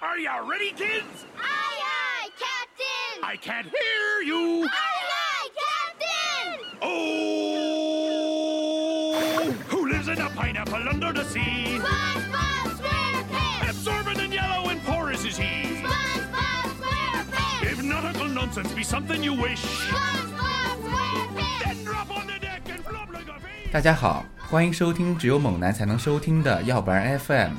Are you ready, kids? Aye, aye, Captain! I can't hear you. Aye, aye, Captain! Oh! Who lives in a pineapple under the sea? SpongeBob SquarePants! Absorbent and yellow and porous is he. SpongeBob SquarePants! If nautical nonsense be something you wish, SpongeBob SquarePants! then drop on the deck and flop like a fish. 大家好，欢迎收听只有猛男才能收听的要不然 FM。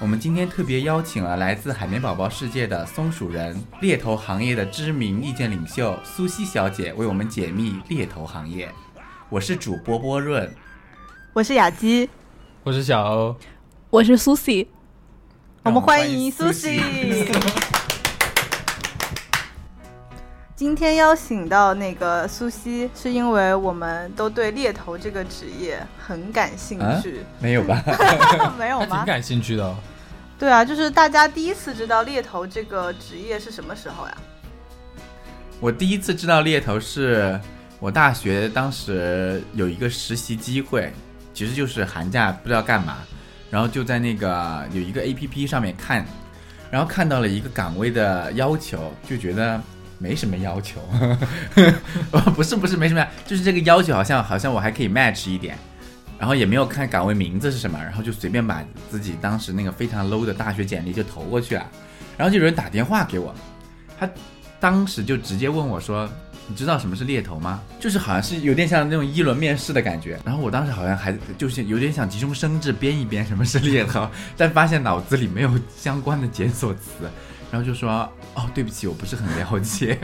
我们今天特别邀请了来自海绵宝宝世界的松鼠人猎头行业的知名意见领袖苏西小姐，为我们解密猎头行业。我是主播波润，我是雅姬，我是小欧，我是苏西，我们欢迎苏苏西。今天邀请到那个苏西，是因为我们都对猎头这个职业很感兴啊趣，没有吧？没有吗？还挺感兴趣的、哦。对啊，就是大家第一次知道猎头这个职业是什么时候呀？我第一次知道猎头是我大学当时有一个实习机会，其实就是寒假不知道干嘛，然后就在那个有一个 A P P 上面看，然后看到了一个岗位的要求，就觉得没什么要求，不是不是没什么呀，就是这个要求好像好像我还可以 match 一点。然后也没有看岗位名字是什么，然后就随便把自己当时那个非常 low 的大学简历就投过去了，然后就有人打电话给我，他当时就直接问我说：“你知道什么是猎头吗？”就是好像是有点像那种一轮面试的感觉。然后我当时好像还就是有点想急中生智编一编什么是猎头，但发现脑子里没有相关的检索词，然后就说：“哦，对不起，我不是很了解。”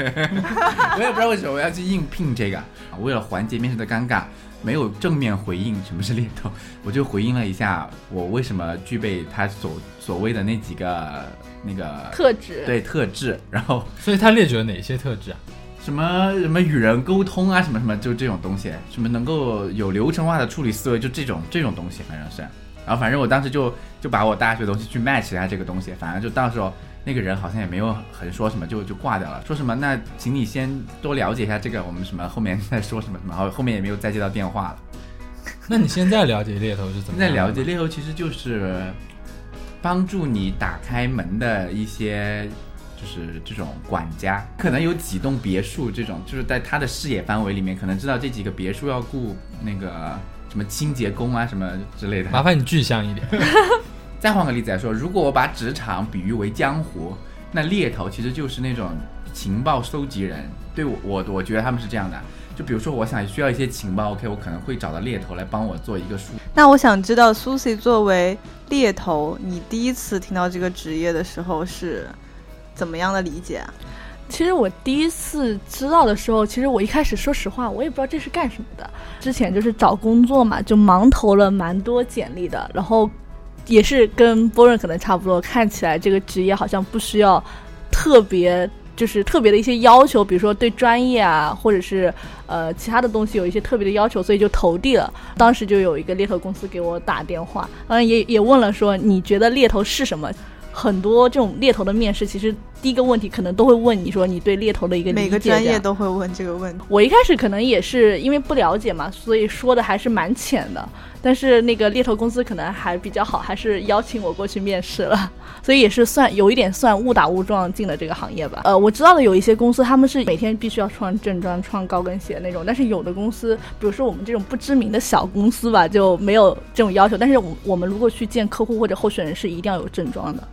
我也不知道为什么我要去应聘这个，为了缓解面试的尴尬。没有正面回应什么是猎头，我就回应了一下我为什么具备他所所谓的那几个那个特质对特质，然后所以他列举了哪些特质啊？什么什么与人沟通啊，什么什么就这种东西，什么能够有流程化的处理思维，就这种这种东西，反正是。然后反正我当时就就把我大学的东西去 match 一下这个东西，反正就到时候那个人好像也没有很说什么，就就挂掉了。说什么那请你先多了解一下这个，我们什么后面再说什么什么，然后后面也没有再接到电话了。那你现在了解猎头是怎么样？现在了解猎头其实就是帮助你打开门的一些。就是这种管家，可能有几栋别墅，这种就是在他的视野范围里面，可能知道这几个别墅要雇那个什么清洁工啊什么之类的。麻烦你具象一点。再换个例子来说，如果我把职场比喻为江湖，那猎头其实就是那种情报收集人。对我，我我觉得他们是这样的。就比如说，我想需要一些情报，OK，我可能会找到猎头来帮我做一个数。那我想知道，Susie 作为猎头，你第一次听到这个职业的时候是？怎么样的理解啊？其实我第一次知道的时候，其实我一开始说实话，我也不知道这是干什么的。之前就是找工作嘛，就盲投了蛮多简历的，然后也是跟波润可能差不多，看起来这个职业好像不需要特别就是特别的一些要求，比如说对专业啊，或者是呃其他的东西有一些特别的要求，所以就投递了。当时就有一个猎头公司给我打电话，当然也也问了说你觉得猎头是什么？很多这种猎头的面试，其实第一个问题可能都会问你说你对猎头的一个理解。每个专业都会问这个问题。我一开始可能也是因为不了解嘛，所以说的还是蛮浅的。但是那个猎头公司可能还比较好，还是邀请我过去面试了，所以也是算有一点算误打误撞进了这个行业吧。呃，我知道的有一些公司他们是每天必须要穿正装、穿高跟鞋那种，但是有的公司，比如说我们这种不知名的小公司吧，就没有这种要求。但是我我们如果去见客户或者候选人，是一定要有正装的。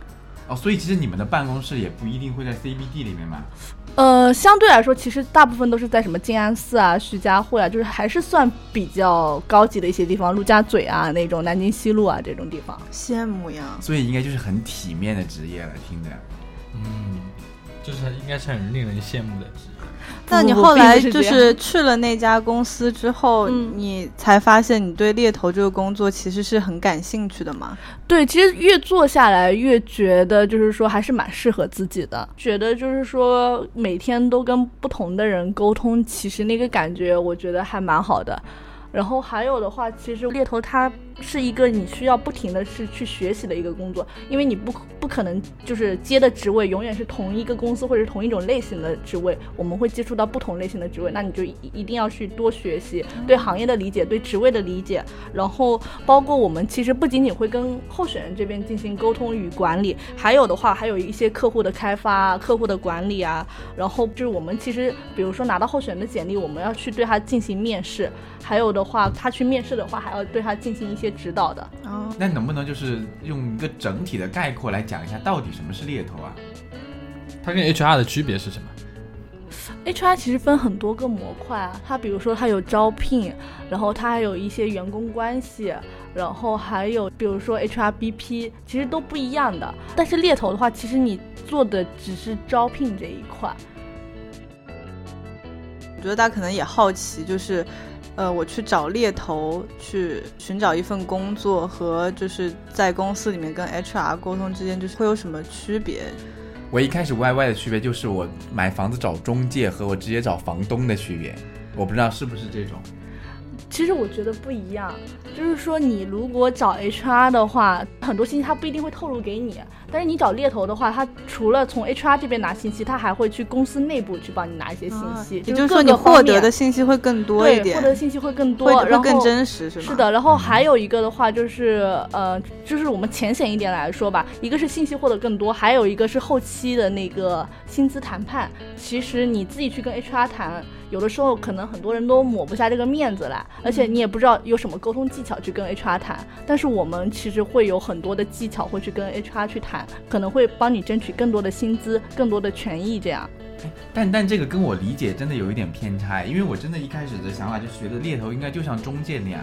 哦，所以其实你们的办公室也不一定会在 CBD 里面嘛？呃，相对来说，其实大部分都是在什么静安寺啊、徐家汇啊，就是还是算比较高级的一些地方，陆家嘴啊那种，南京西路啊这种地方。羡慕呀！所以应该就是很体面的职业了，听着。嗯，就是应该是很令人羡慕的职业。那你后来就是去了那家公司之后，你才发现你对猎头这个工作其实是很感兴趣的吗？对，其实越做下来越觉得就是说还是蛮适合自己的，觉得就是说每天都跟不同的人沟通，其实那个感觉我觉得还蛮好的。然后还有的话，其实猎头它是一个你需要不停的是去学习的一个工作，因为你不不可能就是接的职位永远是同一个公司或者是同一种类型的职位，我们会接触到不同类型的职位，那你就一一定要去多学习对行业的理解，对职位的理解，然后包括我们其实不仅仅会跟候选人这边进行沟通与管理，还有的话还有一些客户的开发、客户的管理啊，然后就是我们其实比如说拿到候选人的简历，我们要去对他进行面试，还有的话他去面试的话还要对他进行一些指导的。哦，那能不能就是用一个整体的概括来讲一下，到底什么是猎头啊？它跟 HR 的区别是什么？HR 其实分很多个模块啊，它比如说它有招聘，然后它还有一些员工关系，然后还有比如说 HRBP，其实都不一样的。但是猎头的话，其实你做的只是招聘这一块。我觉得大家可能也好奇，就是，呃，我去找猎头去寻找一份工作，和就是在公司里面跟 HR 沟通之间，就是会有什么区别？我一开始 YY 的区别就是我买房子找中介和我直接找房东的区别，我不知道是不是这种。其实我觉得不一样，就是说你如果找 HR 的话，很多信息他不一定会透露给你，但是你找猎头的话，他除了从 HR 这边拿信息，他还会去公司内部去帮你拿一些信息，也就是说你获得的信息会更多一对，点，获得的信息会更多，然后更真实，是吗？是的，然后还有一个的话就是，呃，就是我们浅显一点来说吧，一个是信息获得更多，还有一个是后期的那个薪资谈判。其实你自己去跟 HR 谈，有的时候可能很多人都抹不下这个面子来，而且你也不知道有什么沟通技巧去跟 HR 谈。但是我们其实会有很多的技巧会去跟 HR 去谈，可能会帮你争取更多的薪资、更多的权益这样。但但这个跟我理解真的有一点偏差，因为我真的一开始的想法就是觉得猎头应该就像中介那样，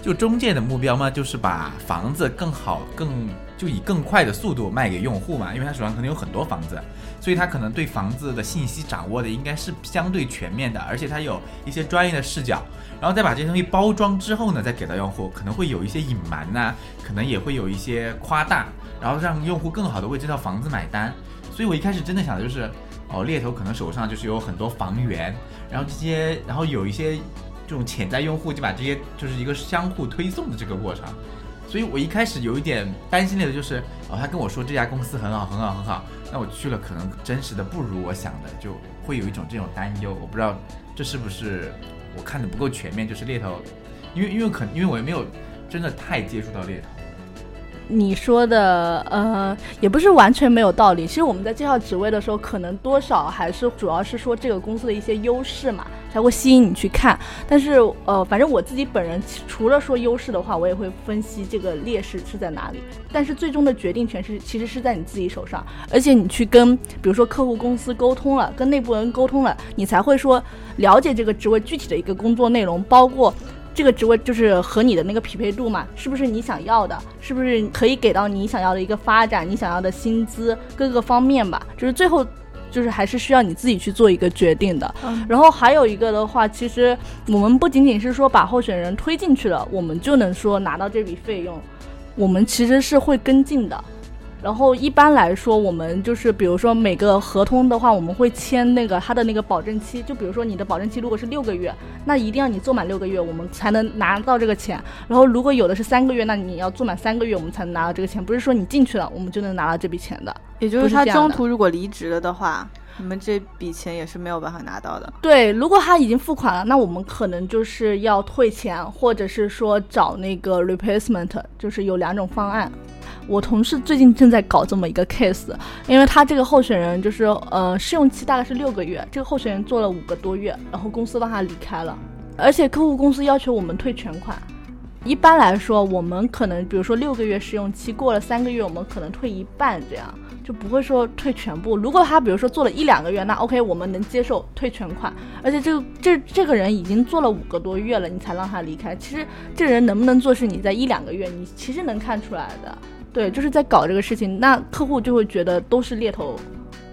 就中介的目标嘛，就是把房子更好、更就以更快的速度卖给用户嘛，因为他手上可能有很多房子，所以他可能对房子的信息掌握的应该是相对全面的，而且他有一些专业的视角，然后再把这些东西包装之后呢，再给到用户，可能会有一些隐瞒呐、可能也会有一些夸大，然后让用户更好的为这套房子买单。所以我一开始真的想的就是，哦，猎头可能手上就是有很多房源，然后这些，然后有一些这种潜在用户就把这些就是一个相互推送的这个过程。所以我一开始有一点担心的就是，哦，他跟我说这家公司很好，很好，很好，那我去了可能真实的不如我想的，就会有一种这种担忧。我不知道这是不是我看的不够全面，就是猎头，因为因为可因为我也没有真的太接触到猎头。你说的呃，也不是完全没有道理。其实我们在介绍职位的时候，可能多少还是主要是说这个公司的一些优势嘛，才会吸引你去看。但是呃，反正我自己本人除了说优势的话，我也会分析这个劣势是在哪里。但是最终的决定权是其实是在你自己手上，而且你去跟比如说客户公司沟通了，跟内部人沟通了，你才会说了解这个职位具体的一个工作内容，包括。这个职位就是和你的那个匹配度嘛，是不是你想要的？是不是可以给到你想要的一个发展，你想要的薪资各个方面吧？就是最后，就是还是需要你自己去做一个决定的。嗯然后还有一个的话，其实我们不仅仅是说把候选人推进去了，我们就能说拿到这笔费用，我们其实是会跟进的。然后一般来说，我们就是比如说每个合同的话，我们会签那个它的那个保证期。就比如说你的保证期如果是六个月，那一定要你做满六个月，我们才能拿到这个钱。然后如果有的是三个月，那你要做满三个月，我们才能拿到这个钱。不是说你进去了，我们就能拿到这笔钱的。也就是他中途如果离职了的话，你们这笔钱也是没有办法拿到的。对，如果他已经付款了，那我们可能就是要退钱，或者是说找那个 replacement，就是有两种方案。我同事最近正在搞这么一个 case，因为他这个候选人就是呃试用期大概是六个月，这个候选人做了五个多月，然后公司让他离开了，而且客户公司要求我们退全款。一般来说，我们可能比如说六个月试用期过了三个月，我们可能退一半这样。就不会说退全部。如果他比如说做了一两个月，那 OK，我们能接受退全款。而且这个这这个人已经做了五个多月了，你才让他离开。其实这人能不能做，是你在一两个月，你其实能看出来的。对，就是在搞这个事情，那客户就会觉得都是猎头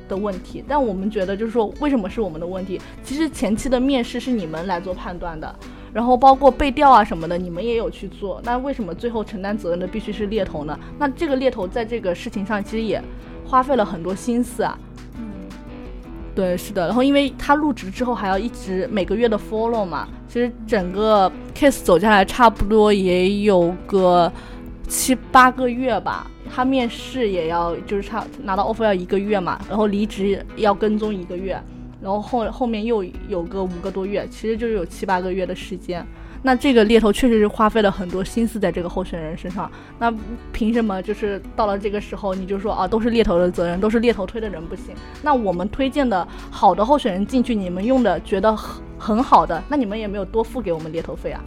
的问题。但我们觉得就是说，为什么是我们的问题？其实前期的面试是你们来做判断的。然后包括背调啊什么的，你们也有去做，那为什么最后承担责任的必须是猎头呢？那这个猎头在这个事情上其实也花费了很多心思啊。对，是的。然后因为他入职之后还要一直每个月的 follow 嘛，其实整个 case 走下来差不多也有个七八个月吧。他面试也要就是差拿到 offer 要一个月嘛，然后离职要跟踪一个月，然后后后面又有个五个多月，其实就是有七八个月的时间。那这个猎头确实是花费了很多心思在这个候选人身上。那凭什么就是到了这个时候你就说啊都是猎头的责任，都是猎头推的人不行？那我们推荐的好的候选人进去，你们用的觉得很很好的，那你们也没有多付给我们猎头费啊。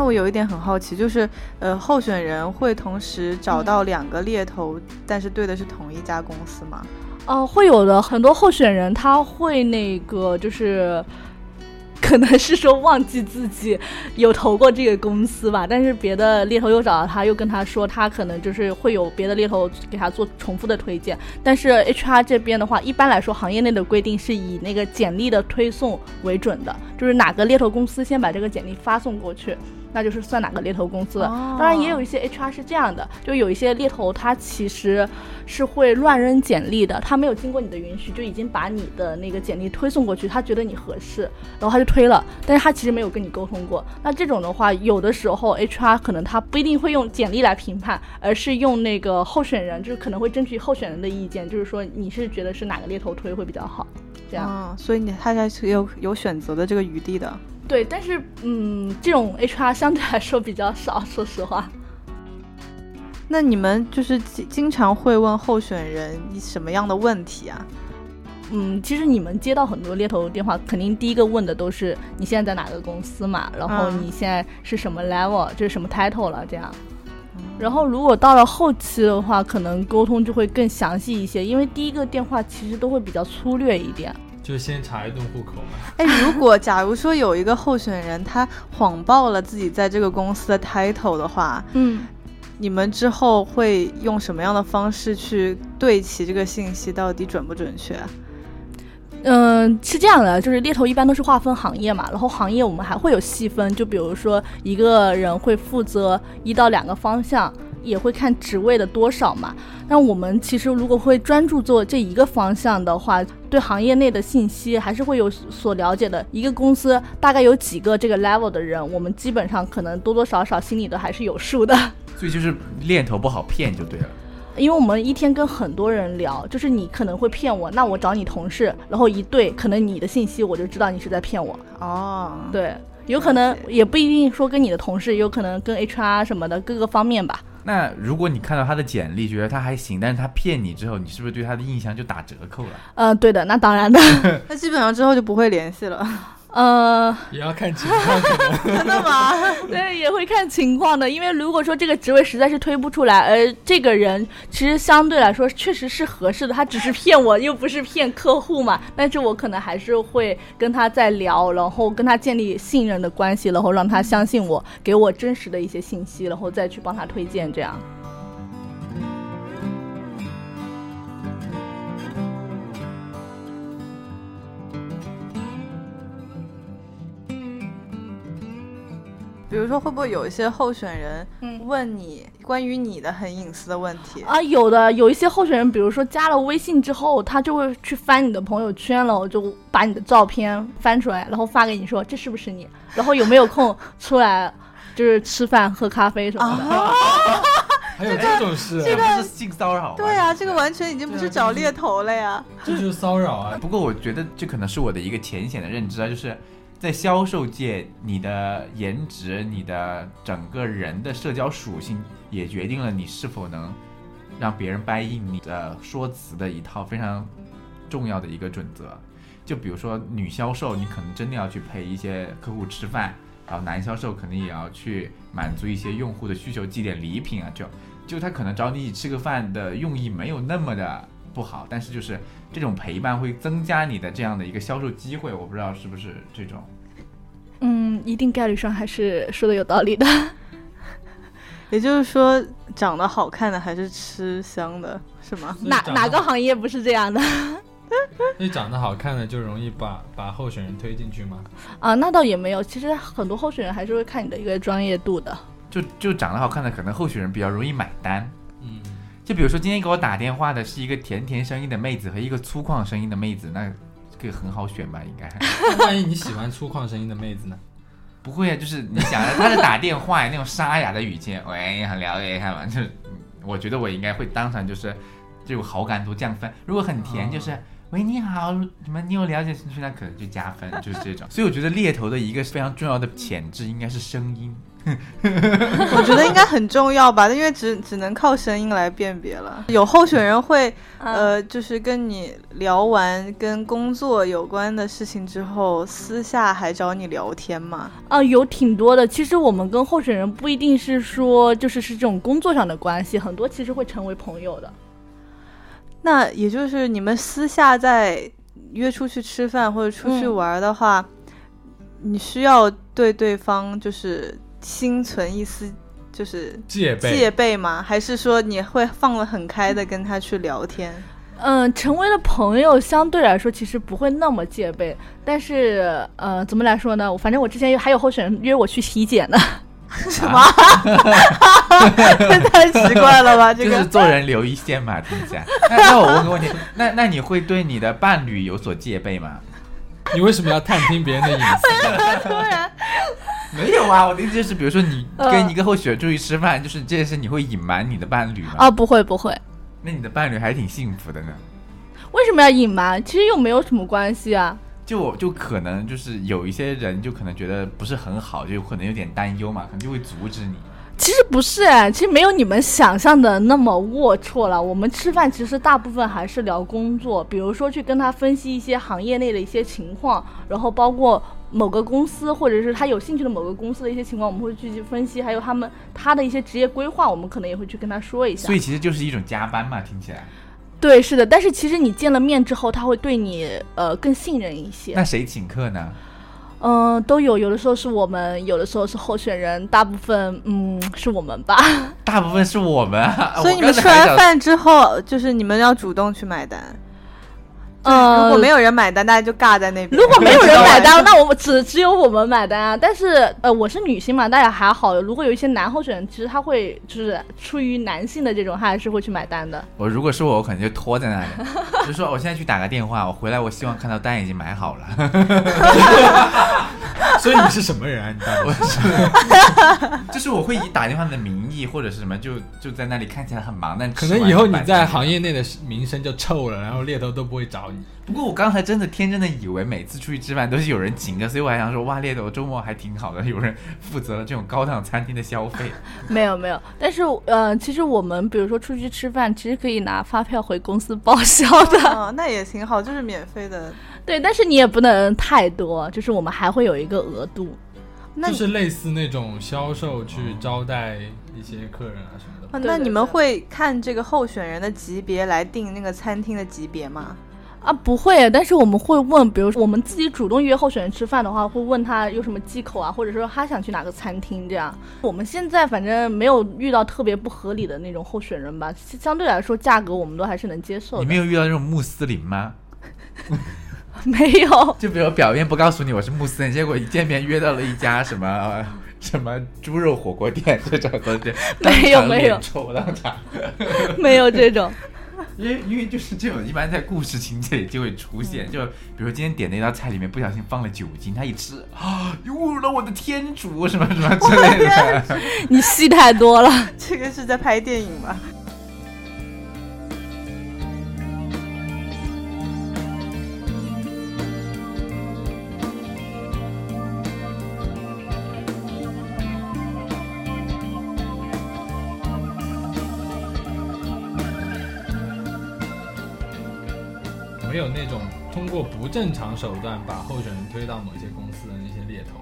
那我有一点很好奇，就是呃，候选人会同时找到两个猎头，但是对的是同一家公司吗？哦、会有的，很多候选人他会那个就是。可能是说忘记自己有投过这个公司吧，但是别的猎头又找到他，又跟他说他可能就是会有别的猎头给他做重复的推荐。但是 HR 这边的话，一般来说行业内的规定是以那个简历的推送为准的，就是哪个猎头公司先把这个简历发送过去，那就是算哪个猎头公司。当然也有一些 HR 是这样的，就有一些猎头他其实是会乱扔简历的，他没有经过你的允许就已经把你的那个简历推送过去，他觉得你合适，然后他就推了，但是他其实没有跟你沟通过。那这种的话，有的时候 HR 可能他不一定会用简历来评判，而是用那个候选人，就是可能会争取候选人的意见，就是说你是觉得是哪个猎头推会比较好，这样。嗯，所以你他还是有有选择的这个余地的。对，但是嗯，这种 HR 相对来说比较少，说实话。那你们就是经经常会问候选人什么样的问题啊？嗯，其实你们接到很多猎头电话，肯定第一个问的都是你现在在哪个公司嘛，然后嗯你现在是什么 level，这是什么 title 了这样。然后如果到了后期的话，可能沟通就会更详细一些，因为第一个电话其实都会比较粗略一点。就先查一顿户口嘛。哎，如果假如说有一个候选人他谎报了自己在这个公司的 title 的话，嗯，你们之后会用什么样的方式去对齐这个信息到底准不准确？嗯，是这样的，就是猎头一般都是划分行业嘛，然后行业我们还会有细分，就比如说一个人会负责一到两个方向，也会看职位的多少嘛。那我们其实如果会专注做这一个方向的话，对行业内的信息还是会有所了解的。一个公司大概有几个这个 level 的人，我们基本上可能多多少少心里都还是有数的。所以就是猎头不好骗就对了。因为我们一天跟很多人聊，就是你可能会骗我，那我找你同事，然后一对，可能你的信息我就知道你是在骗我。哦，对，有可能也不一定说跟你的同事，有可能跟 HR 什么的各个方面吧。那如果你看到他的简历，觉得他还行，但是他骗你之后，你是不是对他的印象就打折扣了？嗯、对的，那当然的。那基本上之后就不会联系了。呃，也要看情况，真的吗？对，也会看情况的，因为如果说这个职位实在是推不出来，而这个人其实相对来说确实是合适的，他只是骗我，又不是骗客户嘛。但是我可能还是会跟他再聊，然后跟他建立信任的关系，然后让他相信我，给我真实的一些信息，然后再去帮他推荐，这样。比如说，会不会有一些候选人嗯问你关于你的很隐私的问题？啊，有的有一些候选人，比如说加了微信之后，他就会去翻你的朋友圈了，我就把你的照片翻出来，然后发给你说这是不是你，然后有没有空出来，就是吃饭喝咖啡什么的。还有这种事，这个是性骚扰吗？对啊，这个完全已经不是找猎头了呀。这就是骚扰啊！不过我觉得这可能是我的一个浅显的认知啊，就是在销售界，你的颜值、你的整个人的社交属性，也决定了你是否能让别人掰应你的说辞的一套非常重要的一个准则。就比如说女销售，你可能真的要去陪一些客户吃饭，然后男销售肯定也要去满足一些用户的需求，寄点礼品啊，就就他可能找你一起吃个饭的用意没有那么的不好，但是就是这种陪伴会增加你的这样的一个销售机会，我不知道是不是这种。嗯，一定概率上还是说的有道理的。也就是说，长得好看的还是吃香的，是吗？哪哪个行业不是这样的 所以长得好看的就容易把把候选人推进去吗？啊？那倒也没有，其实很多候选人还是会看你的一个专业度的。就就长得好看的，可能候选人比较容易买单。嗯，就比如说今天给我打电话的是一个甜甜声音的妹子和一个粗犷声音的妹子，那这个很好选吧？应该 那万一你喜欢粗犷声音的妹子呢？不会啊，就是你想，他是打电话呀那种沙哑的语气，喂，很了解一下嘛，就我觉得我应该会当场就是这种好感度降分。如果很甜，就是。喂，你好，什么？你有了解兴趣，那可能就加分，就是这种。所以我觉得猎头的一个非常重要的潜质应该是声音。我觉得应该很重要吧，因为只只能靠声音来辨别了。有候选人会，呃，就是跟你聊完跟工作有关的事情之后，私下还找你聊天吗？啊，有挺多的。其实我们跟候选人不一定是说就是是这种工作上的关系，很多其实会成为朋友的。那也就是你们私下在约出去吃饭或者出去嗯玩的话，你需要对对方就是心存一丝就是戒备。戒备吗？还是说你会放得很开的跟他去聊天？嗯，成为了朋友，相对来说其实不会那么戒备，但是呃，怎么来说呢？我反正我之前还有候选人约我去体检呢。什么？太奇怪了吧？这就是做人留一线嘛，听起来。那那我问个问题，那那你会对你的伴侣有所戒备吗？你为什么要探听别人的隐私？突然 没有啊，我的意思就是，比如说你呃跟一个候选人出去吃饭，就是这件事你会隐瞒你的伴侣吗？啊，不会不会，那你的伴侣还挺幸福的呢。为什么要隐瞒？其实又没有什么关系啊。就我就可能就是有一些人就可能觉得不是很好，就可能有点担忧嘛，可能就会阻止你。其实不是哎，其实没有你们想象的那么龌龊了。我们吃饭其实大部分还是聊工作，比如说去跟他分析一些行业内的一些情况，然后包括某个公司或者是他有兴趣的某个公司的一些情况，我们会去分析，还有他们他的一些职业规划，我们可能也会去跟他说一下所。以其实就是一种加班嘛，听起来。对，是的，但是其实你见了面之后，他会对你呃更信任一些。那谁请客呢？嗯、都有，有的时候是我们，有的时候是候选人，大部分嗯是我们吧。大部分是我们啊。所以你们吃完饭之后，就是你们要主动去买单。呃，如果没有人买单，大家就尬在那边。如果没有人买单，那我们只只有我们买单啊。但是呃，我是女性嘛，大家还好。如果有一些男候选人，其实他会就是出于男性的这种，他还是会去买单的。我如果是我，我可能就拖在那里，就说我现在去打个电话，我回来我希望看到单已经买好了。所以你是什么人啊？你到底是？就是我会以打电话的名义或者是什么，就就在那里看起来很忙，但可能以后你在行业。业内的名声就臭了，然后猎头都不会找你。不过我刚才真的天真的以为每次出去吃饭都是有人请的，所以我还想说，哇，猎头周末还挺好的，有人负责了这种高档餐厅的消费。没有没有，但是呃，其实我们比如说出去吃饭，其实可以拿发票回公司报销的。哦，那也挺好，就是免费的。对，但是你也不能太多，就是我们还会有一个额度。那就是类似那种销售去招待一些客人啊什么的。啊那你们会看这个候选人的级别来定那个餐厅的级别吗？啊，不会，但是我们会问，比如说我们自己主动约候选人吃饭的话，会问他有什么忌口啊，或者说他想去哪个餐厅这样。我们现在反正没有遇到特别不合理的那种候选人吧，相对来说价格我们都还是能接受的。你没有遇到那种穆斯林吗？没有，就比如表面不告诉你我是穆斯林，结果一见面约到了一家什么、呃 什么猪肉火锅店这种东西，没有没有脸臭当场。没有这种。因为因为就是这种，一般在故事情节里就会出现，就比如说今天点那道菜里面不小心放了酒精，他一吃啊，侮辱了我的天主什么什么之类的。你戏太多了。这个是在拍电影吧？正常手段把候选人推到某些公司的那些猎头。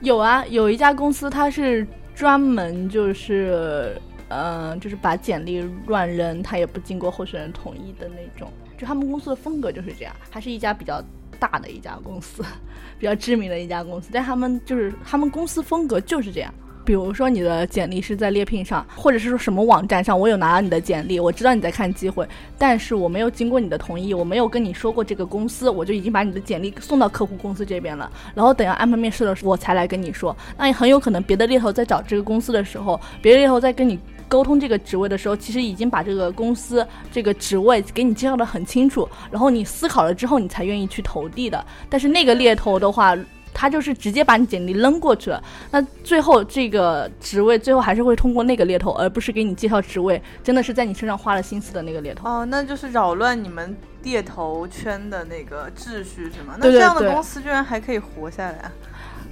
有啊，有一家公司，它是专门就是，嗯、就是把简历乱扔，他也不经过候选人同意的那种。就他们公司的风格就是这样，还是一家比较大的一家公司，比较知名的一家公司，但他们就是他们公司风格就是这样。比如说你的简历是在猎聘上，或者是说什么网站上，我有拿到你的简历，我知道你在看机会，但是我没有经过你的同意，我没有跟你说过这个公司，我就已经把你的简历送到客户公司这边了。然后等要安排面试的时候，我才来跟你说。那也很有可能别的猎头在找这个公司的时候，别的猎头在跟你沟通这个职位的时候，其实已经把这个公司这个职位给你介绍的很清楚，然后你思考了之后，你才愿意去投递的。但是那个猎头的话，他就是直接把你简历扔过去了，那最后这个职位最后还是会通过那个猎头，而不是给你介绍职位，真的是在你身上花了心思的那个猎头。哦，那就是扰乱你们猎头圈的那个秩序是吗？那这样的公司居然还可以活下来啊？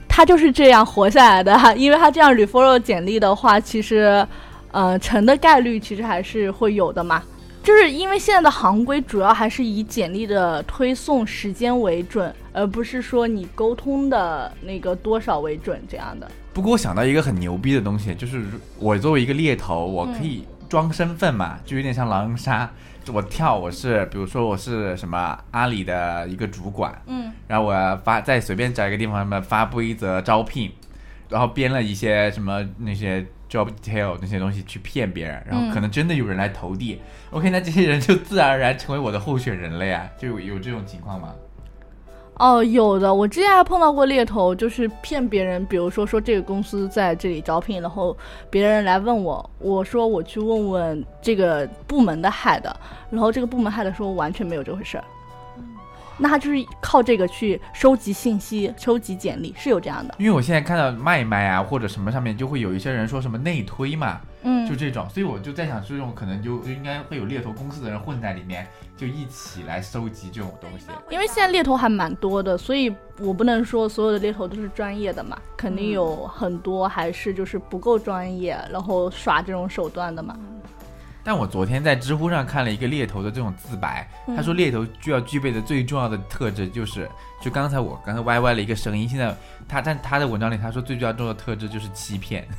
他就是这样活下来的，因为他这样 referral 简历的话，其实，呃，成的概率其实还是会有的嘛。就是因为现在的行规主要还是以简历的推送时间为准，而不是说你沟通的那个多少为准这样的。不过我想到一个很牛逼的东西，就是我作为一个猎头，我可以装身份嘛，就有点像狼人杀。我跳我是，比如说我是什么阿里的一个主管，嗯，然后我要发再随便找一个地方发布一则招聘，然后编了一些什么那些 job detail 那些东西去骗别人，然后可能真的有人来投递、o k 那这些人就自然而然成为我的候选人了呀，就有有这种情况吗？哦，有的，我之前还碰到过猎头，就是骗别人，比如说说这个公司在这里招聘，然后别人来问我，我说我去问问这个部门的 head，然后这个部门 head 说完全没有这回事儿。那他就是靠这个去收集信息、收集简历，是有这样的。因为我现在看到卖卖啊或者什么上面就会有一些人说什么内推嘛，嗯就这种，所以我就在想，这种可能就就应该会有猎头公司的人混在里面，就一起来收集这种东西。因为现在猎头还蛮多的，所以我不能说所有的猎头都是专业的嘛，肯定有很多还是就是不够专业，然后耍这种手段的嘛。但我昨天在知乎上看了一个猎头的这种自白，嗯他说猎头需要具备的最重要的特质就是，就刚才我刚才歪歪了一个声音，现在他但他的文章里他说最重要的特质就是欺骗，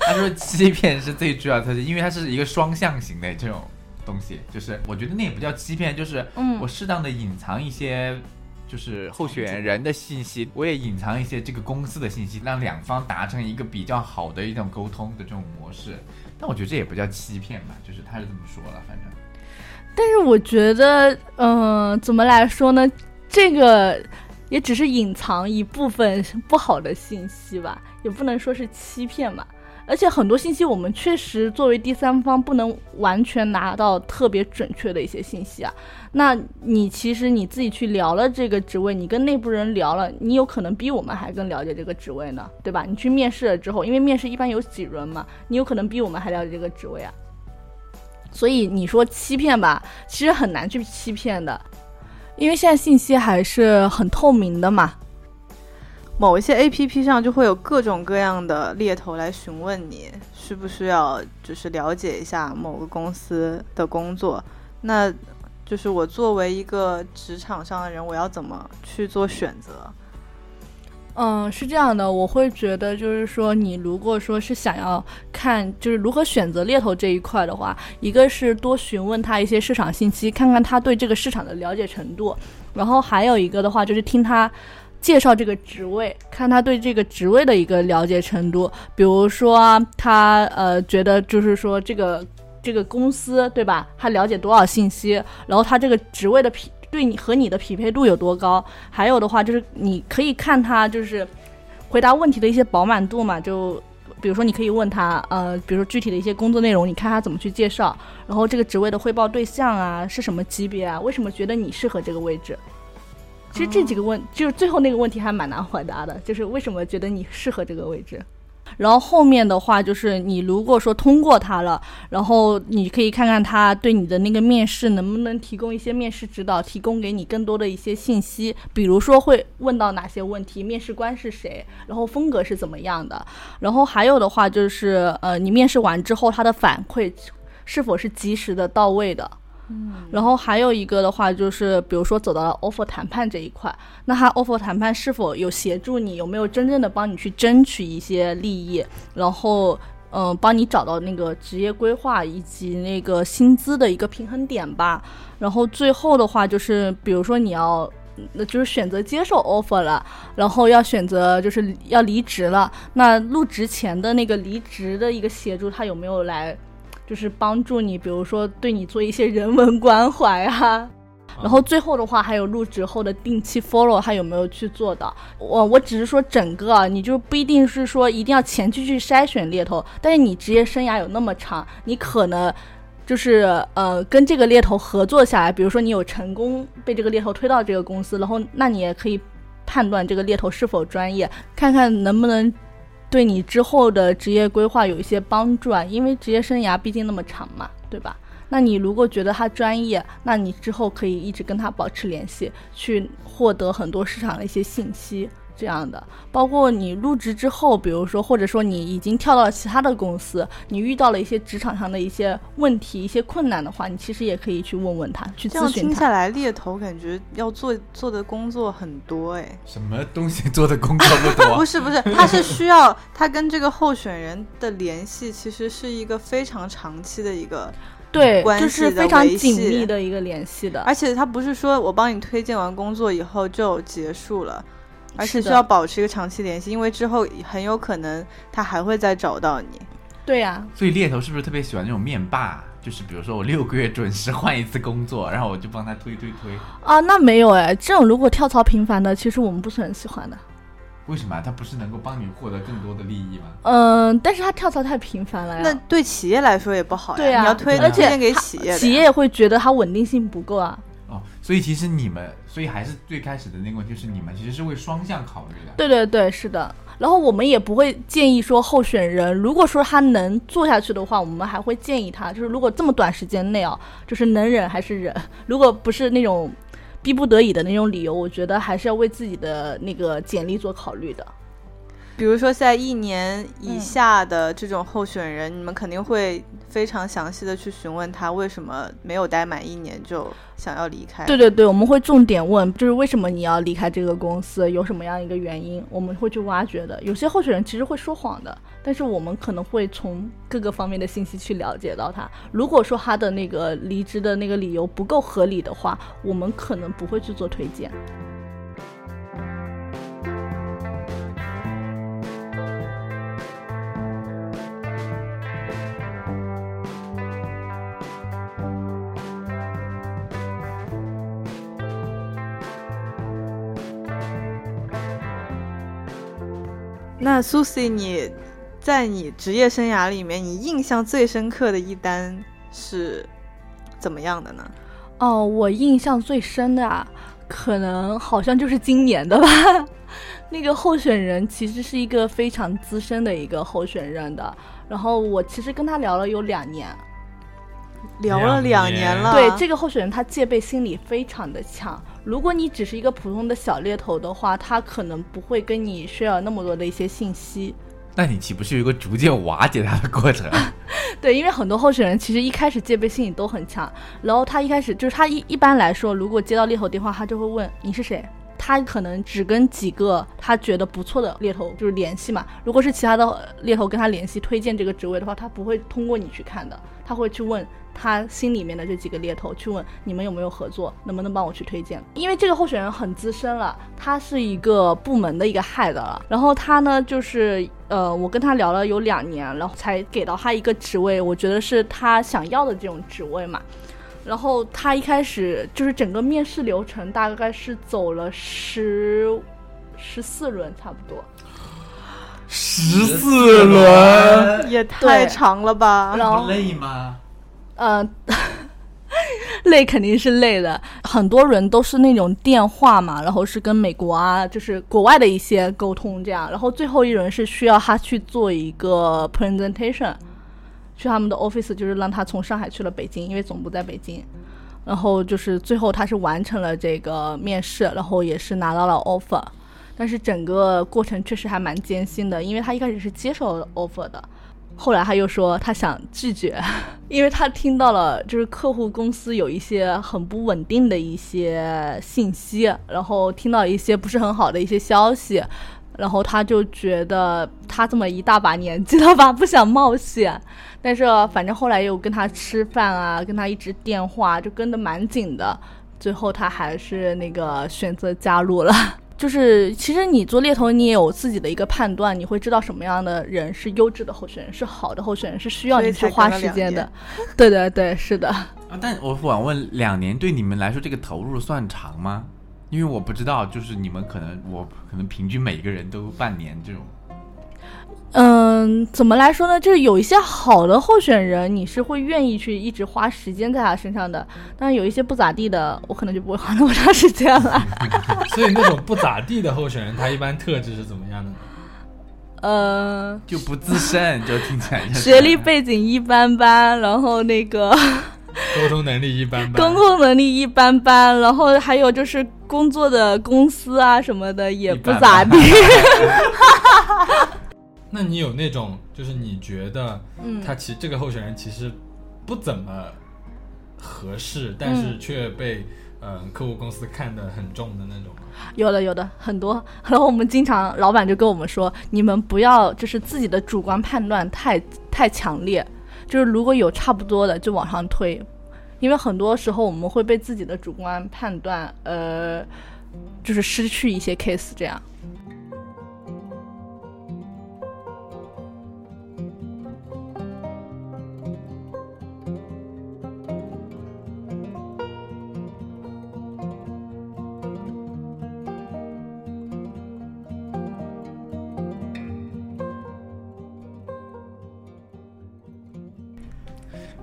他说欺骗是最主要的特质，因为它是一个双向型的这种东西，就是我觉得那也不叫欺骗，就是嗯我适当的隐藏一些。就是候选人的信息，我也隐藏一些这个公司的信息，让两方达成一个比较好的一种沟通的这种模式。但我觉得这也不叫欺骗吧，就是他是这么说了，反正。但是我觉得，嗯、怎么来说呢？这个也只是隐藏一部分不好的信息吧，也不能说是欺骗吧。而且很多信息我们确实作为第三方不能完全拿到特别准确的一些信息啊。那你其实你自己去聊了这个职位，你跟内部人聊了，你有可能比我们还更了解这个职位呢，对吧？你去面试了之后，因为面试一般有几轮嘛，你有可能比我们还了解这个职位啊。所以你说欺骗吧，其实很难去欺骗的，因为现在信息还是很透明的嘛。某一些 A P P 上就会有各种各样的猎头来询问你需不需要，就是了解一下某个公司的工作。那就是我作为一个职场上的人，我要怎么去做选择？嗯，是这样的，我会觉得就是说，你如果说是想要看就是如何选择猎头这一块的话，一个是多询问他一些市场信息，看看他对这个市场的了解程度，然后还有一个的话就是听他。介绍这个职位，看他对这个职位的一个了解程度。比如说，他呃觉得就是说这个这个公司对吧？他了解多少信息，然后他这个职位的匹对你和你的匹配度有多高？还有的话就是你可以看他就是回答问题的一些饱满度嘛，就比如说你可以问他呃，比如说具体的一些工作内容，你看他怎么去介绍，然后这个职位的汇报对象啊是什么级别啊？为什么觉得你适合这个位置？其实这几个问，就是最后那个问题还蛮难回答的，就是为什么觉得你适合这个位置。然后后面的话就是你如果说通过他了，然后你可以看看他对你的那个面试能不能提供一些面试指导，提供给你更多的一些信息，比如说会问到哪些问题，面试官是谁，然后风格是怎么样的，然后还有的话就是呃，你面试完之后他的反馈是否是及时的到位的。然后还有一个的话，就是比如说走到了 offer 谈判这一块，那他 offer 谈判是否有协助你，有没有真正的帮你去争取一些利益，然后嗯、帮你找到那个职业规划以及那个薪资的一个平衡点吧。然后最后的话就是，比如说你要。那就是选择接受 offer 了，然后要选择就是要离职了。那入职前的那个离职的一个协助，他有没有来就是帮助你，比如说对你做一些人文关怀啊。然后最后的话还有入职后的定期 follow，他有没有去做的？我我只是说整个啊，你就不一定是说一定要前期去筛选猎头，但是你职业生涯有那么长，你可能。就是呃，跟这个猎头合作下来，比如说你有成功被这个猎头推到这个公司，然后那你也可以判断这个猎头是否专业，看看能不能对你之后的职业规划有一些帮助啊。因为职业生涯毕竟那么长嘛，对吧？那你如果觉得他专业，那你之后可以一直跟他保持联系，去获得很多市场的一些信息。这样的，包括你入职之后，比如说，或者说你已经跳到了其他的公司，你遇到了一些职场上的一些问题、一些困难的话，你其实也可以去问问他，去这样咨询他。这样听下来，猎头感觉要做做的工作很多哎。什么东西做的工作不多 不？是不是，他是需要他跟这个候选人的联系，其实是一个非常长期的一个，对，就关系的是非常维紧系密的一个联系的。而且他不是说我帮你推荐完工作以后就结束了，而且需要保持一个长期联系，因为之后很有可能他还会再找到你。对呀、所以猎头是不是特别喜欢那种面霸？就是比如说我六个月准时换一次工作，然后我就帮他推推推。啊，那没有哎，这种如果跳槽频繁的，其实我们不是很喜欢的。为什么啊？他不是能够帮你获得更多的利益吗？嗯，但是他跳槽太频繁了呀。那对企业来说也不好呀，对呀你要推荐给企业，企业也会觉得他稳定性不够啊。所以其实你们，所以还是最开始的那个问题，就是你们其实是为双向考虑的。对对对，是的。然后我们也不会建议说候选人，如果说他能做下去的话，我们还会建议他，就是如果这么短时间内啊，就是能忍还是忍。如果不是那种逼不得已的那种理由，我觉得还是要为自己的那个简历做考虑的。比如说在一年以下的这种候选人，你们肯定会非常详细的去询问他为什么没有待满一年就想要离开。对对对，我们会重点问，就是为什么你要离开这个公司，有什么样一个原因，我们会去挖掘的。有些候选人其实会说谎的，但是我们可能会从各个方面的信息去了解到他。如果说他的那个离职的那个理由不够合理的话，我们可能不会去做推荐。那 Susie，你在你职业生涯里面，你印象最深刻的一单是怎么样的呢？哦，我印象最深的啊，可能好像就是今年的吧。那个候选人其实是一个非常资深的一个候选人的，然后我其实跟他聊了有两年。聊了两年了，对，这个候选人他戒备心理非常的强。如果你只是一个普通的小猎头的话，他可能不会跟你 share 那么多的一些信息。那你岂不是有一个逐渐瓦解他的过程？对，因为很多候选人其实一开始戒备心理都很强，然后他一开始就是他一一般来说，如果接到猎头电话，他就会问你是谁。他可能只跟几个他觉得不错的猎头就是联系嘛。如果是其他的猎头跟他联系推荐这个职位的话，他不会通过你去看的，他会去问他心里面的这几个猎头，去问你们有没有合作，能不能帮我去推荐。因为这个候选人很资深了，他是一个部门的一个 head 了，然后他呢就是呃，我跟他聊了有两年，然后才给到他一个职位，我觉得是他想要的这种职位嘛。然后他一开始就是整个面试流程大概是走了十十四轮差不多，十四轮，也太长了吧？然后不累吗？呃，累肯定是累的，很多人都是那种电话嘛，然后是跟美国啊，就是国外的一些沟通这样，然后最后一轮是需要他去做一个 presentation，去他们的 office，就是让他从上海去了北京，因为总部在北京。然后就是最后他是完成了这个面试，然后也是拿到了 offer，但是整个过程确实还蛮艰辛的，因为他一开始是接受 offer 的，后来他又说他想拒绝，因为他听到了就是客户公司有一些很不稳定的一些信息，然后听到一些不是很好的一些消息，然后他就觉得他这么一大把年纪了吧，不想冒险。但是反正后来又跟他吃饭啊，跟他一直电话，就跟得蛮紧的。最后他还是那个选择加入了。就是其实你做猎头，你也有自己的一个判断，你会知道什么样的人是优质的候选人，是好的候选人，是需要你去花时间的。对对对，是的。啊，但我想问，两年对你们来说这个投入算长吗？因为我不知道，就是你们可能我可能平均每一个人都半年这种。嗯，怎么来说呢？就是有一些好的候选人，你是会愿意去一直花时间在他身上的。但是有一些不咋地的，我可能就不会花那么长时间了。所以那种不咋地的候选人，他一般特质是怎么样的呢？呃，就不自身，就听起来学历背景一般般，然后那个沟通能力一般般。沟通能力一般般，然后还有就是工作的公司啊什么的也不咋地。那你有那种就是你觉得嗯他其这个候选人其实不怎么合适，但是嗯却被嗯、呃客户公司看得很重的那种吗？有的有的很多，然后我们经常老板就跟我们说，你们不要就是自己的主观判断太太强烈，就是如果有差不多的就往上推，因为很多时候我们会被自己的主观判断呃，就是失去一些 case 这样。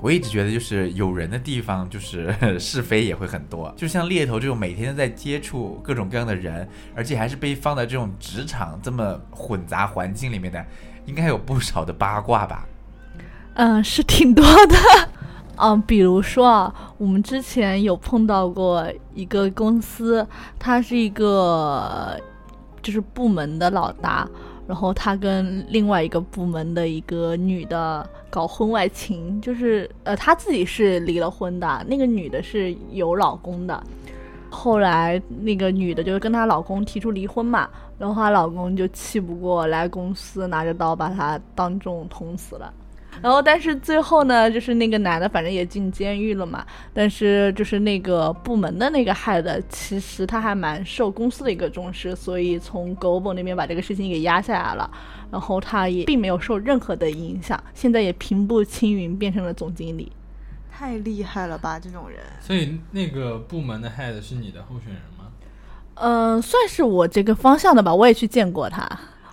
我一直觉得，就是有人的地方，就是 是非也会很多。就像猎头这种每天都在接触各种各样的人，而且还是被放在这种职场这么混杂环境里面的，应该有不少的八卦吧？嗯，是挺多的。嗯，比如说啊，我们之前有碰到过一个公司，他是一个就是部门的老大，然后他跟另外一个部门的一个女的搞婚外情，就是呃他自己是离了婚的，那个女的是有老公的。后来那个女的就是跟她老公提出离婚嘛，然后她老公就气不过来公司拿着刀把她当众捅死了。然后，但是最后呢，就是那个男的，反正也进监狱了嘛。但是就是那个部门的那个害的，其实他还蛮受公司的一个重视，所以从 Global 那边把这个事情给压下来了。然后他也并没有受任何的影响，现在也平步青云，变成了总经理。太厉害了吧，这种人。所以那个部门的 head 是你的候选人吗？嗯、算是我这个方向的吧。我也去见过他，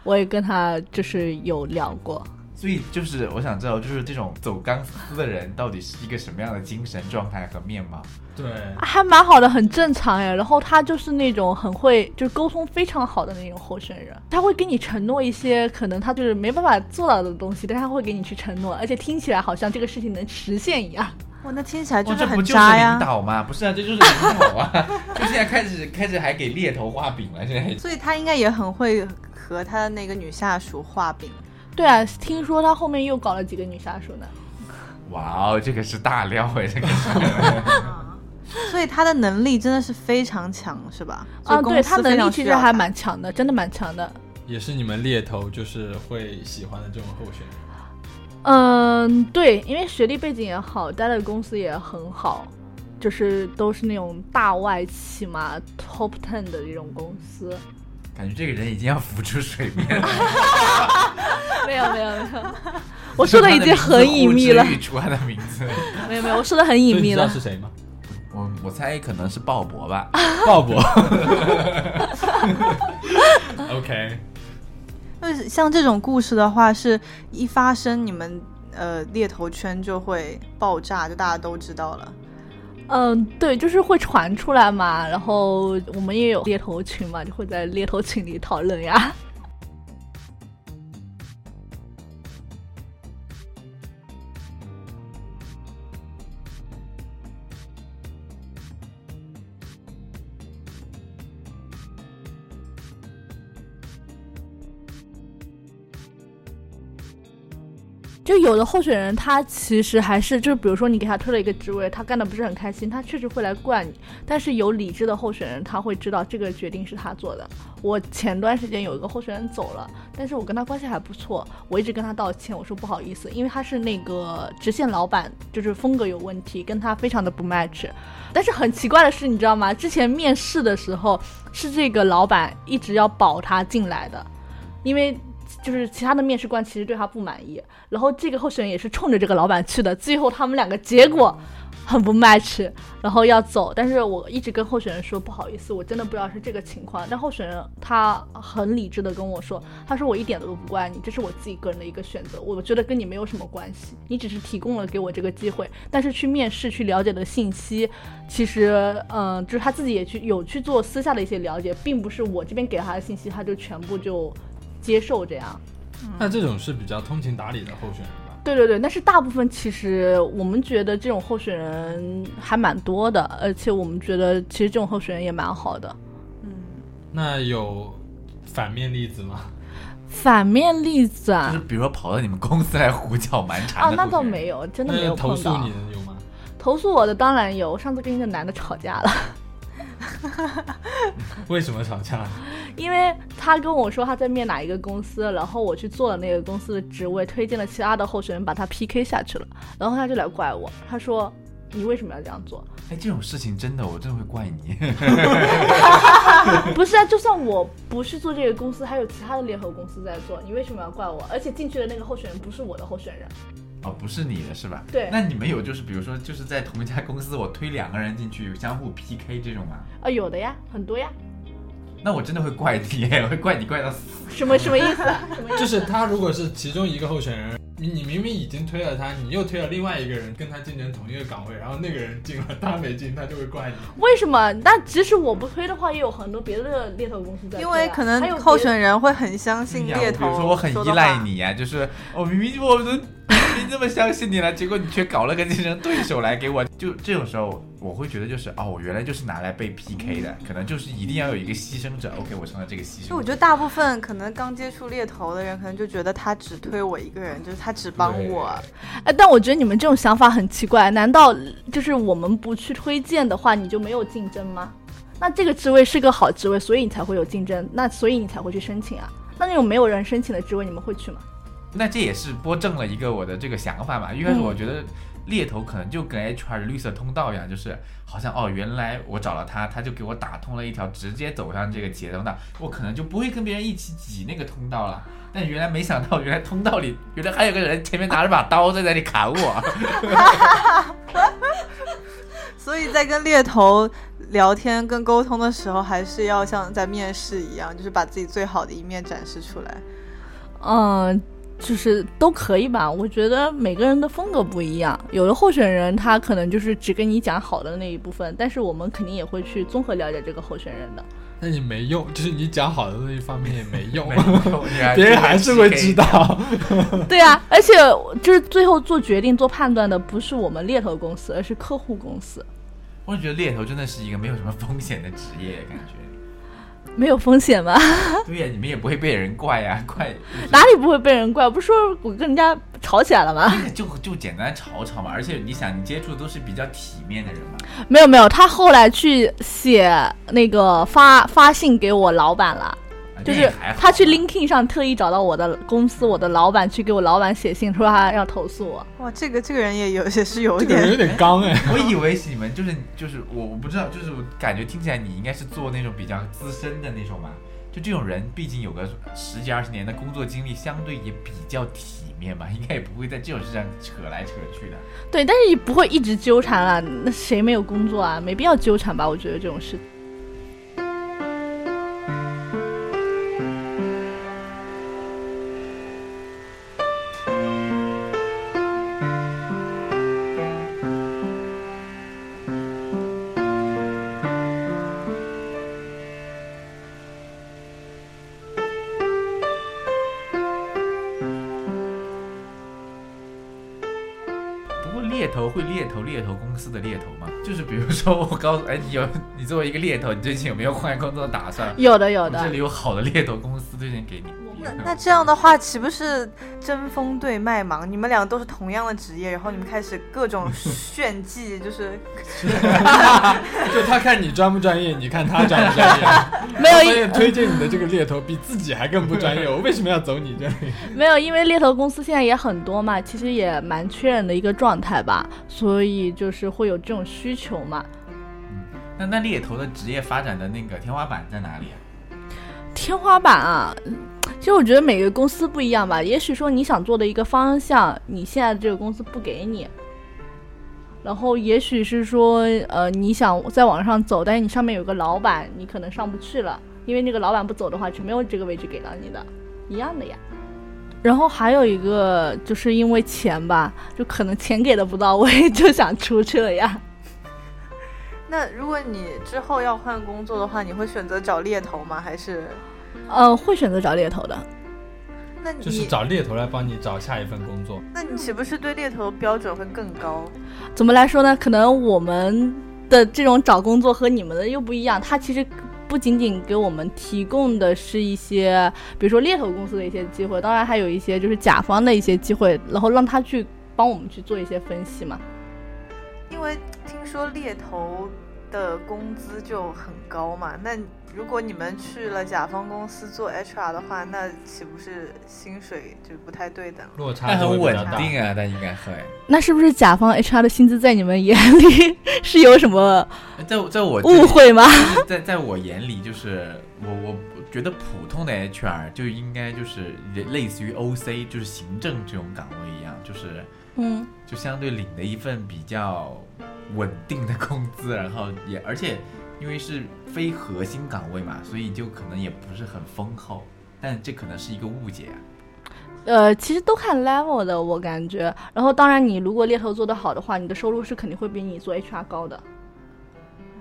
我也跟他就是有聊过。所以就是我想知道，就是这种走钢丝的人到底是一个什么样的精神状态和面貌？对，还蛮好的，很正常哎。然后他就是那种很会，就是沟通非常好的那种候选人，他会给你承诺一些可能他就是没办法做到的东西，但他会给你去承诺，而且听起来好像这个事情能实现一样。哇，那听起来就，是很这不就是渣呀领。导吗？不是啊，这就是领导啊！就现在开始开始还给猎头画饼了，现在所以他应该也很会和他的那个女下属画饼。对啊，听说他后面又搞了几个女杀手呢。哇哦，这个是大料哎，这个是。所以他的能力真的是非常强，是吧？啊，对他能力其实还蛮强的，真的蛮强的。也是你们猎头就是会喜欢的这种候选人。嗯，对，因为学历背景也好，待的公司也很好，就是都是那种大外企嘛，top ten 的这种公司。感觉这个人已经要浮出水面了。没有没有没有，我说的已经很隐秘了呼。出他的名字，没有没有，我说的很隐秘了知道。是谁吗？我我猜可能是鲍勃吧。鲍勃。OK，就是像这种故事的话，是一发生你们呃猎头圈就会爆炸，就大家都知道了。嗯，对，就是会传出来嘛，然后我们也有猎头群嘛，就会在猎头群里讨论呀。就有的候选人，他其实还是就是，比如说你给他推了一个职位，他干的不是很开心，他确实会来怪你。但是有理智的候选人，他会知道这个决定是他做的，我前段时间有一个候选人走了，但是我跟他关系还不错，我一直跟他道歉，我说不好意思，因为他是那个直线老板，就是风格有问题，跟他非常的不 match。但是很奇怪的是，你知道吗？之前面试的时候是这个老板一直要保他进来的，因为就是其他的面试官其实对他不满意，然后这个候选人也是冲着这个老板去的，最后他们两个结果很不 match，然后要走。但是我一直跟候选人说不好意思，我真的不知道是这个情况。但候选人他很理智的跟我说，他说我一点都不怪你，这是我自己个人的一个选择，我觉得跟你没有什么关系，你只是提供了给我这个机会。但是去面试去了解的信息，其实嗯、就是他自己也去有去做私下的一些了解，并不是我这边给他的信息他就全部就接受这样。那这种是比较通情达理的候选人吧？对对对，但是大部分其实我们觉得这种候选人还蛮多的，而且我们觉得其实这种候选人也蛮好的。嗯那有反面例子吗？反面例子啊就是啊，比如说跑到你们公司来胡搅蛮缠啊那倒没有，真的没有投碰到诉你。的有吗？投诉我的当然有，我上次跟一个男的吵架了，为什么吵架？因为他跟我说他在面哪一个公司，然后我去做了那个公司的职位，推荐了其他的候选人把他 PK 下去了，然后他就来怪我，他说你为什么要这样做？哎，这种事情真的，我真的会怪你。不是啊，就算我不是做这个公司，还有其他的联合公司在做，你为什么要怪我？而且进去的那个候选人不是我的候选人，哦，不是你的是吧？对那你们有就是比如说就是在同一家公司，我推两个人进去相互 PK 这种吗？啊，有的呀，很多呀，那我真的会怪你，我会怪你怪到死。什么什么意思？什么意思？就是他如果是其中一个候选人，你你明明已经推了他，你又推了另外一个人跟他竞争同一个岗位，然后那个人进了，他没进，他就会怪你。为什么？那即使我不推的话，也有很多别的猎头公司在啊、因为可能候选人会很相信猎头。比如说我很依赖。你呀、就是我明明我都 这么相信你了，结果你却搞了个竞争对手来给我，就这种时候我会觉得就是哦，我原来就是拿来被 PK 的，可能就是一定要有一个牺牲者。OK，我成了这个牺牲者。就我觉得大部分可能刚接触猎头的人，可能就觉得他只推我一个人，就是他只帮我。哎，但我觉得你们这种想法很奇怪，难道就是我们不去推荐的话，你就没有竞争吗？那这个职位是个好职位，所以你才会有竞争，那所以你才会去申请啊。那那种没有人申请的职位，你们会去吗？那这也是波正了一个我的这个想法嘛。一开始嗯我觉得猎头可能就跟 HR 的绿色通道一样，就是好像哦，原来我找了他，他就给我打通了一条直接走上这个企业通道，我可能就不会跟别人一起挤那个通道了。但原来没想到，原来通道里原来还有个人前面拿着把刀在那里砍我。所以在跟猎头聊天、跟沟通的时候，还是要像在面试一样，就是把自己最好的一面展示出来。嗯，就是都可以吧。我觉得每个人的风格不一样，有的候选人他可能就是只跟你讲好的那一部分，但是我们肯定也会去综合了解这个候选人的。那你没用，就是你讲好的那一方面也没用，别别人还是会知。道。对啊，而且就是最后做决定、做判断的不是我们猎头公司，而是客户公司。我觉得猎头真的是一个没有什么风险的职业，感觉。没有风险吗？对呀、你们也不会被人怪呀、怪哪里不会被人怪？不是说我跟人家吵起来了吗？就就简单吵吵嘛。而且你想，你接触的都是比较体面的人嘛。没有没有，他后来去写那个发发信给我老板了。啊就是那也还好他去 LinkedIn 上特意找到我的公司，我的老板去给我老板写信，说他要投诉我。哇，这个这个人也有也是有一这个人有点，刚哎，我以为你们就是就是我我不知道，就是我感觉听起来你应该是做那种比较资深的那种嘛。就这种人，毕竟有个十几二十年的工作经历，相对也比较体面嘛，应该也不会在这种事上扯来扯去的。对，但是也不会一直纠缠了。那谁没有工作啊？没必要纠缠吧？我觉得这种事。说我告诉哎，你有你作为一个猎头，你最近有没有换工作的打算？有的有的这里有好的猎头公司推荐给你。那这样的话，岂不是针锋对麦芒？你们俩都是同样的职业，然后你们开始各种炫技，就是 就他看你专不专业，你看他专不专业。没有推荐你的这个猎头比自己还更不专业，我为什么要走你这里？没有，因为猎头公司现在也很多嘛，其实也蛮缺人的一个状态吧，所以就是会有这种需求嘛。那那猎头的职业发展的那个天花板在哪里啊？天花板啊，其实我觉得每个公司不一样吧。也许说你想做的一个方向，你现在这个公司不给你，然后也许是说，呃，你想再往上走，但是你上面有个老板，你可能上不去了，因为那个老板不走的话，就没有这个位置给到你的，一样的呀。然后还有一个就是因为钱吧，就可能钱给的不到位，就想出去了呀。那如果你之后要换工作的话，你会选择找猎头吗？还是嗯，会选择找猎头的。那你就是找猎头来帮你找下一份工作。那你岂不是对猎头标准会更高？怎么来说呢？可能我们的这种找工作和你们的又不一样，它其实不仅仅给我们提供的是一些，比如说猎头公司的一些机会，当然还有一些就是甲方的一些机会，然后让他去帮我们去做一些分析嘛。因为听说猎头的工资就很高嘛。那如果你们去了甲方公司做 HR 的话，那岂不是薪水就不太对等？落差但很稳。定啊，但应该会。那是不是甲方 HR 的薪资在你们眼里是有什么在在我误会吗？在在我眼里，就是我我觉得普通的 HR 就应该就是类似于 OC，就是行政这种岗位一样，就是嗯，就相对领的一份比较稳定的工资，然后也而且因为是非核心岗位嘛，所以就可能也不是很丰厚，但这可能是一个误解。呃，其实都看 level 的，我感觉。然后当然，你如果猎头做得好的话，你的收入是肯定会比你做 HR 高的。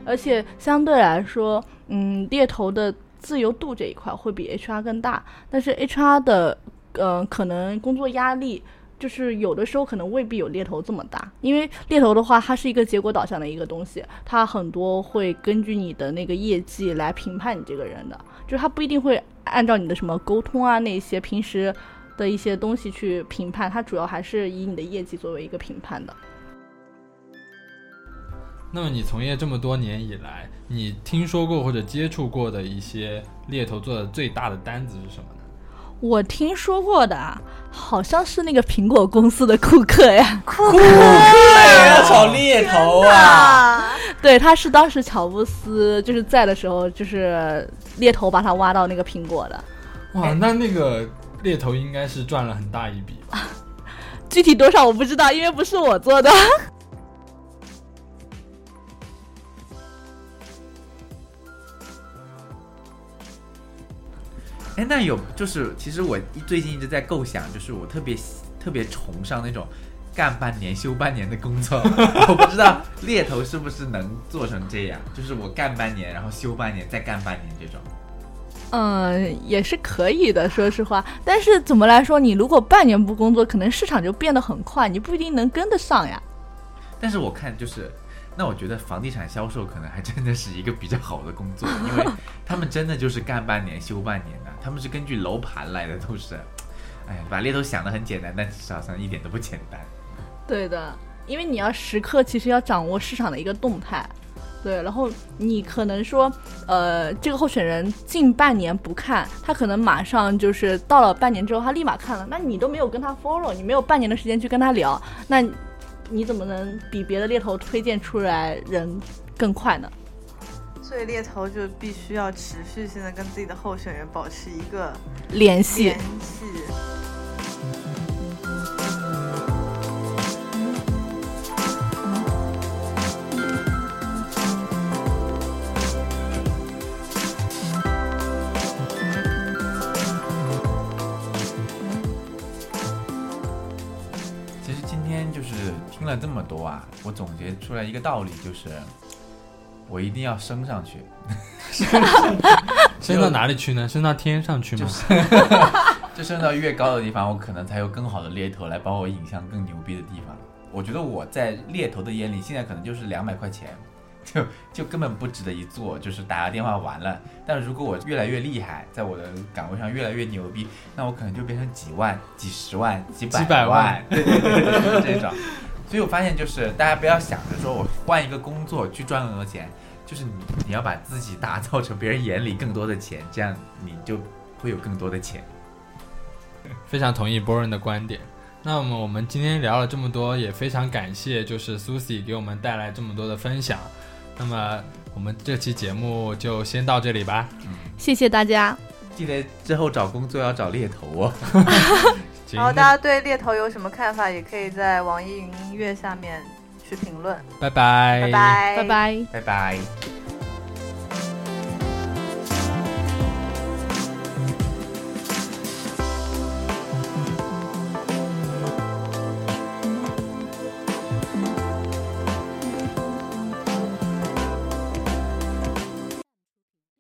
而且相对来说，嗯，猎头的自由度这一块会比 HR 更大，但是 HR 的，呃，可能工作压力就是有的时候可能未必有猎头这么大，因为猎头的话，它是一个结果导向的一个东西，它很多会根据你的那个业绩来评判你这个人的，就是它不一定会按照你的什么沟通啊那些平时的一些东西去评判，它主要还是以你的业绩作为一个评判的。那么你从业这么多年以来，你听说过或者接触过的一些猎头做的最大的单子是什么呢？我听说过的啊，好像是那个苹果公司的库克呀。对，要炒猎头啊！啊，对，他是当时乔布斯就是在的时候，就是猎头把他挖到那个苹果的，哇，那那个猎头应该是赚了很大一笔吧？具体多少我不知道，因为不是我做的。哎，那有就是，其实我最近一直在构想，就是我特别特别崇尚那种干半年休半年的工作。我不知道猎头是不是能做成这样，就是我干半年，然后休半年，再干半年这种。嗯，也是可以的，说实话。但是怎么来说，你如果半年不工作，可能市场就变得很快，你不一定能跟得上呀。但是我看就是，那我觉得房地产销售可能还真的是一个比较好的工作，因为他们真的就是干半年休半年的，他们是根据楼盘来的，都是。哎，把猎头想的很简单，但其实好像一点都不简单。对的，因为你要时刻其实要掌握市场的一个动态。对，然后你可能说，呃，这个候选人近半年不看，他可能马上就是到了半年之后，他立马看了，那你都没有跟他 follow，你没有半年的时间去跟他聊，那你怎么能比别的猎头推荐出来人更快呢？所以猎头就必须要持续性的跟自己的候选人保持一个联系联系。其实今天就是听了这么多啊，我总结出来一个道理，就是我一定要升上去，升到哪里去呢？升到天上去吗？就升到越高的地方，我可能才有更好的猎头来把我引向更牛逼的地方。我觉得我在猎头的眼里，现在可能就是两百块钱，就就根本不值得一做，就是打个电话完了。但如果我越来越厉害，在我的岗位上越来越牛逼，那我可能就变成几万、几十万、几百万对对对对，就是这种。所以我发现，就是大家不要想着说我换一个工作去赚更多钱，就是你你要把自己打造成别人眼里更多的钱，这样你就会有更多的钱。非常同意波润的观点。那么我们今天聊了这么多，也非常感谢就是 Susie 给我们带来这么多的分享。那么我们这期节目就先到这里吧。谢谢大家。记得之后找工作要找猎头哦。行然后大家对猎头有什么看法，也可以在网易云音乐下面去评论。拜拜，拜拜，拜拜。拜拜。